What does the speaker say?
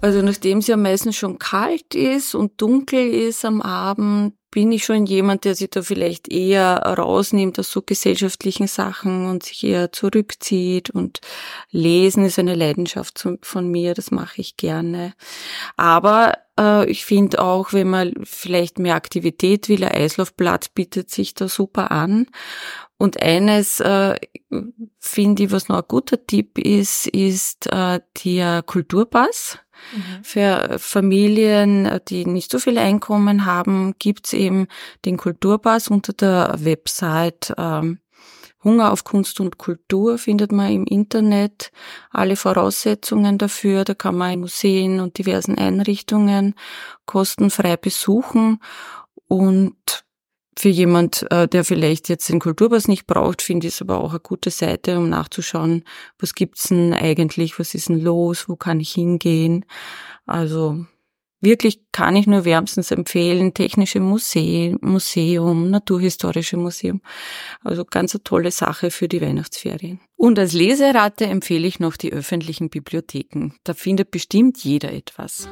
Also nachdem es ja meistens schon kalt ist und dunkel ist am Abend, bin ich schon jemand, der sich da vielleicht eher rausnimmt aus so gesellschaftlichen Sachen und sich eher zurückzieht. Und Lesen ist eine Leidenschaft von mir, das mache ich gerne. Aber äh, ich finde auch, wenn man vielleicht mehr Aktivität will, ein Eislaufplatz bietet sich da super an. Und eines äh, finde ich, was noch ein guter Tipp ist, ist äh, der Kulturpass. Mhm. Für Familien, die nicht so viel Einkommen haben, gibt's eben den Kulturpass unter der Website ähm, Hunger auf Kunst und Kultur findet man im Internet alle Voraussetzungen dafür. Da kann man Museen und diversen Einrichtungen kostenfrei besuchen und für jemand, äh, der vielleicht jetzt den Kulturpass nicht braucht, finde ich es aber auch eine gute Seite, um nachzuschauen, was gibt's denn eigentlich, was ist denn los, wo kann ich hingehen. Also wirklich kann ich nur wärmstens empfehlen, Technische Museum, Museum, Naturhistorische Museum. Also ganz eine tolle Sache für die Weihnachtsferien. Und als Leserate empfehle ich noch die öffentlichen Bibliotheken. Da findet bestimmt jeder etwas.